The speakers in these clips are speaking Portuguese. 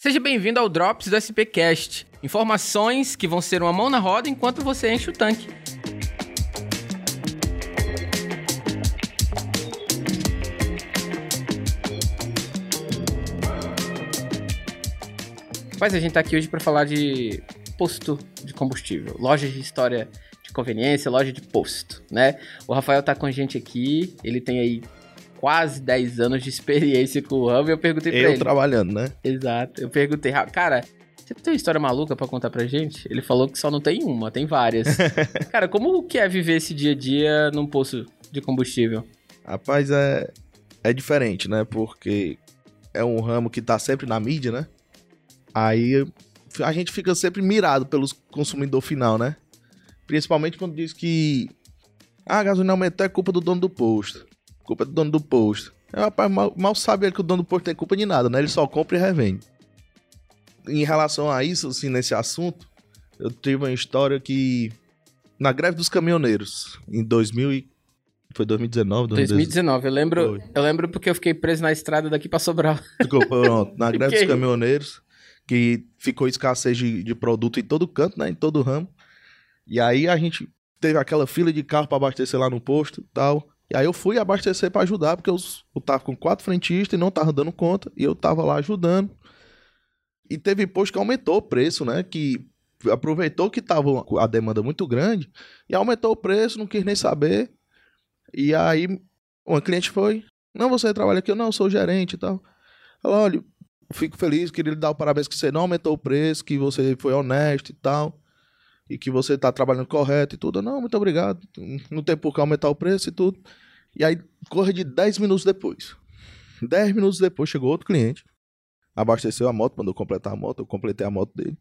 Seja bem-vindo ao Drops do SPcast. Informações que vão ser uma mão na roda enquanto você enche o tanque. Mas a gente tá aqui hoje para falar de posto de combustível, loja de história de conveniência, loja de posto, né? O Rafael tá com a gente aqui, ele tem aí quase 10 anos de experiência com o ramo e eu perguntei pra Eu ele. trabalhando, né? Exato. Eu perguntei, "Ra- cara, você tem uma história maluca pra contar pra gente? Ele falou que só não tem uma, tem várias. cara, como que é viver esse dia a dia num posto de combustível? Rapaz, é, é diferente, né? Porque é um ramo que tá sempre na mídia, né? Aí a gente fica sempre mirado pelos consumidor final, né? Principalmente quando diz que ah, a gasolina aumentou é culpa do dono do posto. Culpa do dono do posto. É, rapaz, mal, mal sabe ele que o dono do posto tem culpa de nada, né? Ele só compra e revende. Em relação a isso, assim, nesse assunto, eu tive uma história que na greve dos caminhoneiros, em 2000 e... Foi 2019? 2019, eu lembro, Foi. eu lembro porque eu fiquei preso na estrada daqui pra Sobral. Ficou pronto. Na greve dos caminhoneiros, que ficou escassez de, de produto em todo canto, né? Em todo ramo. E aí a gente teve aquela fila de carro pra abastecer lá no posto e tal. E aí eu fui abastecer pra ajudar, porque eu, eu tava com quatro frentistas e não tava dando conta. E eu tava lá ajudando. E teve posto que aumentou o preço, né? Que aproveitou que tava a demanda muito grande e aumentou o preço, não quis nem saber. E aí uma cliente foi, não, você trabalha aqui? Eu, não, sou gerente e tal. Ela, olha, fico feliz, queria lhe dar o parabéns que você não aumentou o preço, que você foi honesto e tal, e que você tá trabalhando correto e tudo. Não, muito obrigado, não tem por que aumentar o preço e tudo. E aí, corre de 10 minutos depois. 10 minutos depois chegou outro cliente, abasteceu a moto, mandou completar a moto, eu completei a moto dele.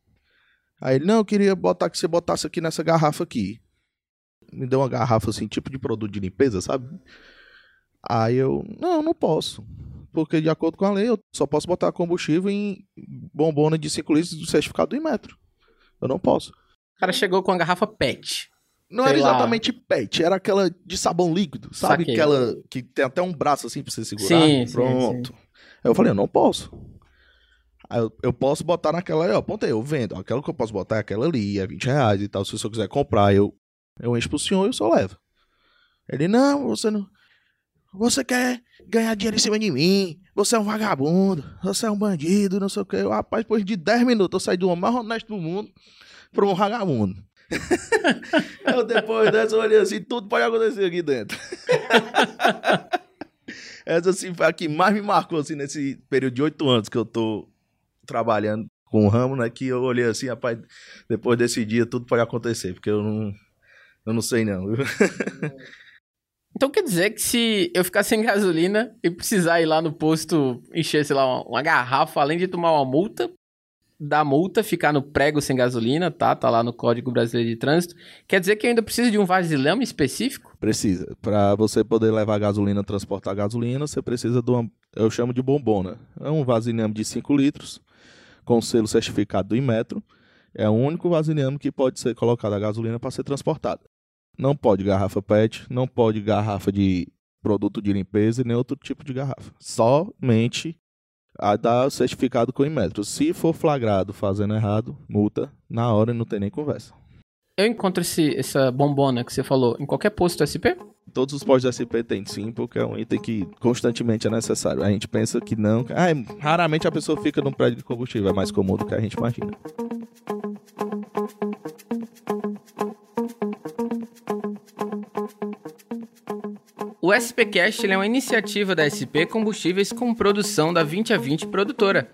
Aí ele, não, eu queria botar que você botasse aqui nessa garrafa aqui. Me deu uma garrafa assim, tipo de produto de limpeza, sabe? Aí eu, não, não posso. Porque de acordo com a lei, eu só posso botar combustível em bombona de 5 litros do certificado do Inmetro. Eu não posso. O cara chegou com a garrafa PET. Não Sei era lá. exatamente PET, era aquela de sabão líquido, sabe? Saquei. Aquela que tem até um braço assim pra você segurar. Sim, sim, Pronto. Aí eu falei, eu não posso. Aí eu, eu posso botar naquela aí, ó. Apontei, eu vendo. Aquela que eu posso botar é aquela ali, é 20 reais e tal. Se o senhor quiser comprar, eu, eu encho pro senhor e o senhor leva. Ele, não, você não. Você quer ganhar dinheiro em cima de mim. Você é um vagabundo. Você é um bandido, não sei o quê. Eu, rapaz, depois de 10 minutos eu saí do homem mais honesto do mundo pra um vagabundo. eu depois dessa eu olhei assim, tudo pode acontecer aqui dentro. Essa assim foi a que mais me marcou assim nesse período de oito anos que eu tô trabalhando com o ramo, né? Que eu olhei assim, rapaz, depois desse dia tudo pode acontecer, porque eu não, eu não sei não. Então quer dizer que se eu ficar sem gasolina e precisar ir lá no posto encher, sei lá, uma, uma garrafa, além de tomar uma multa, da multa ficar no prego sem gasolina, tá? Tá lá no Código Brasileiro de Trânsito. Quer dizer que ainda preciso de um vasilhame específico? Precisa. Pra você poder levar gasolina, transportar gasolina, você precisa de uma. Eu chamo de bombona. É um vasilhame de 5 litros, com selo certificado do Inmetro. É o único vasilhame que pode ser colocado a gasolina para ser transportada. Não pode garrafa PET, não pode garrafa de produto de limpeza e nem outro tipo de garrafa. Somente a da certificado com o Inmetro. Se for flagrado fazendo errado, multa na hora e não tem nem conversa. Eu encontro esse, essa bombona que você falou em qualquer posto SP? Todos os postos SP tem sim, porque é um item que constantemente é necessário. A gente pensa que não. Ah, é- raramente a pessoa fica num prédio de combustível, é mais comum do que a gente imagina. O SPcast é uma iniciativa da SP Combustíveis com produção da 20 a 20 produtora.